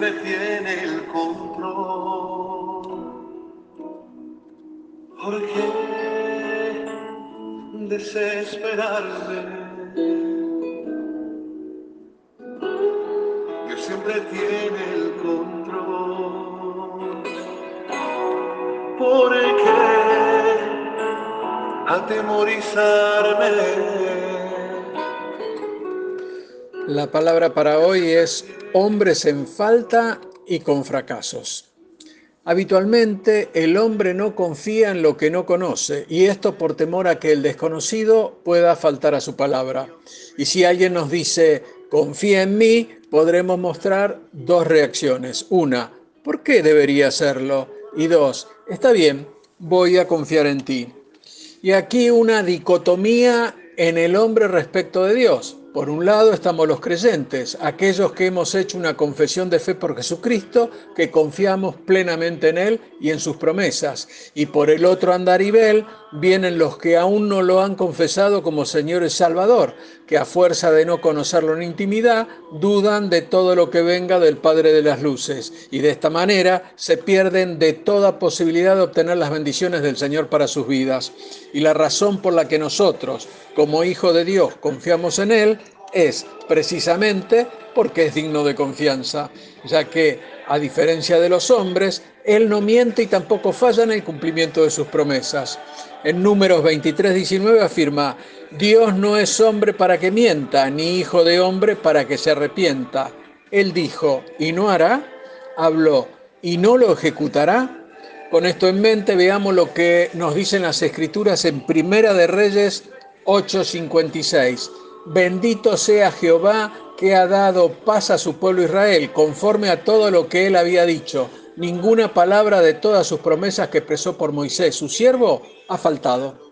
siempre tiene el control. ¿Por qué desesperarse? Dios siempre tiene el control. ¿Por qué atemorizarme? La palabra para hoy es hombres en falta y con fracasos. Habitualmente el hombre no confía en lo que no conoce y esto por temor a que el desconocido pueda faltar a su palabra. Y si alguien nos dice, confía en mí, podremos mostrar dos reacciones. Una, ¿por qué debería hacerlo? Y dos, está bien, voy a confiar en ti. Y aquí una dicotomía en el hombre respecto de Dios. Por un lado estamos los creyentes, aquellos que hemos hecho una confesión de fe por Jesucristo, que confiamos plenamente en Él y en sus promesas. Y por el otro andarivel vienen los que aún no lo han confesado como Señor y Salvador, que a fuerza de no conocerlo en intimidad, dudan de todo lo que venga del Padre de las Luces. Y de esta manera se pierden de toda posibilidad de obtener las bendiciones del Señor para sus vidas. Y la razón por la que nosotros, como Hijo de Dios, confiamos en Él, es precisamente porque es digno de confianza, ya que, a diferencia de los hombres, Él no miente y tampoco falla en el cumplimiento de sus promesas. En números 23, 19 afirma, Dios no es hombre para que mienta, ni hijo de hombre para que se arrepienta. Él dijo, y no hará, habló, y no lo ejecutará. Con esto en mente veamos lo que nos dicen las escrituras en Primera de Reyes 8:56. Bendito sea Jehová que ha dado paz a su pueblo Israel, conforme a todo lo que él había dicho. Ninguna palabra de todas sus promesas que expresó por Moisés, su siervo, ha faltado.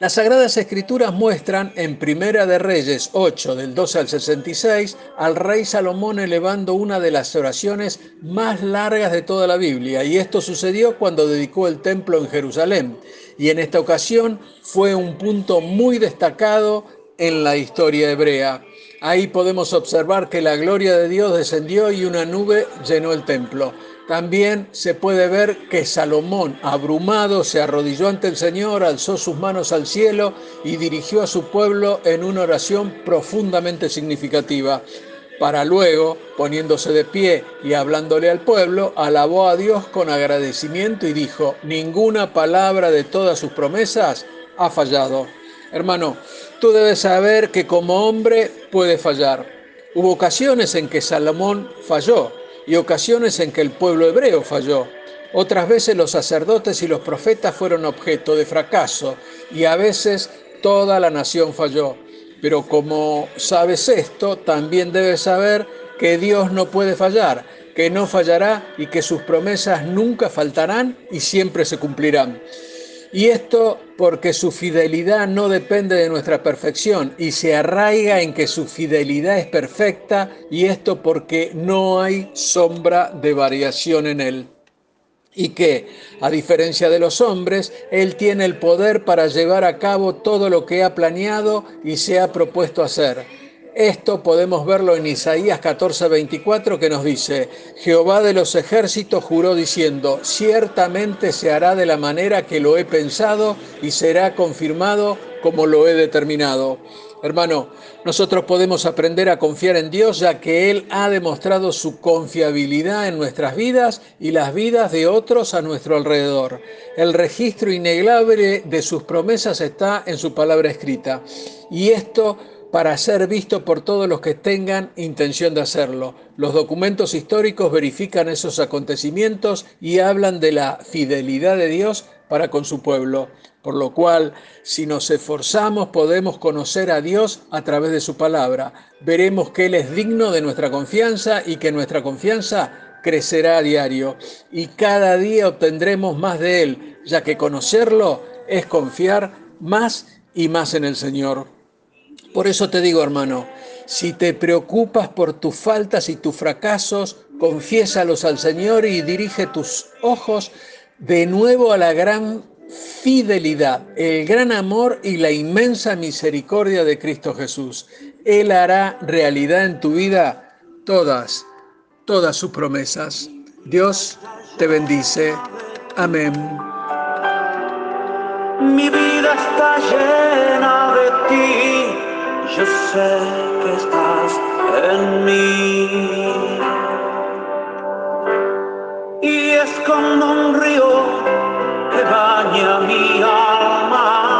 Las Sagradas Escrituras muestran en Primera de Reyes 8, del 12 al 66, al rey Salomón elevando una de las oraciones más largas de toda la Biblia, y esto sucedió cuando dedicó el templo en Jerusalén. Y en esta ocasión fue un punto muy destacado en la historia hebrea. Ahí podemos observar que la gloria de Dios descendió y una nube llenó el templo. También se puede ver que Salomón, abrumado, se arrodilló ante el Señor, alzó sus manos al cielo y dirigió a su pueblo en una oración profundamente significativa. Para luego, poniéndose de pie y hablándole al pueblo, alabó a Dios con agradecimiento y dijo, ninguna palabra de todas sus promesas ha fallado. Hermano, tú debes saber que como hombre puede fallar. Hubo ocasiones en que Salomón falló y ocasiones en que el pueblo hebreo falló. Otras veces los sacerdotes y los profetas fueron objeto de fracaso y a veces toda la nación falló. Pero como sabes esto, también debes saber que Dios no puede fallar, que no fallará y que sus promesas nunca faltarán y siempre se cumplirán. Y esto porque su fidelidad no depende de nuestra perfección y se arraiga en que su fidelidad es perfecta y esto porque no hay sombra de variación en él. Y que, a diferencia de los hombres, Él tiene el poder para llevar a cabo todo lo que ha planeado y se ha propuesto hacer. Esto podemos verlo en Isaías 14:24 que nos dice, Jehová de los ejércitos juró diciendo, ciertamente se hará de la manera que lo he pensado y será confirmado como lo he determinado. Hermano, nosotros podemos aprender a confiar en Dios ya que Él ha demostrado su confiabilidad en nuestras vidas y las vidas de otros a nuestro alrededor. El registro innegable de sus promesas está en su palabra escrita. Y esto para ser visto por todos los que tengan intención de hacerlo. Los documentos históricos verifican esos acontecimientos y hablan de la fidelidad de Dios para con su pueblo, por lo cual, si nos esforzamos, podemos conocer a Dios a través de su palabra. Veremos que Él es digno de nuestra confianza y que nuestra confianza crecerá a diario y cada día obtendremos más de Él, ya que conocerlo es confiar más y más en el Señor. Por eso te digo, hermano, si te preocupas por tus faltas y tus fracasos, confiésalos al Señor y dirige tus ojos de nuevo a la gran fidelidad, el gran amor y la inmensa misericordia de Cristo Jesús. Él hará realidad en tu vida todas todas sus promesas. Dios te bendice. Amén. Mi vida está llena de ti, yo sé que estás en mí. Y es como un río que baña mi alma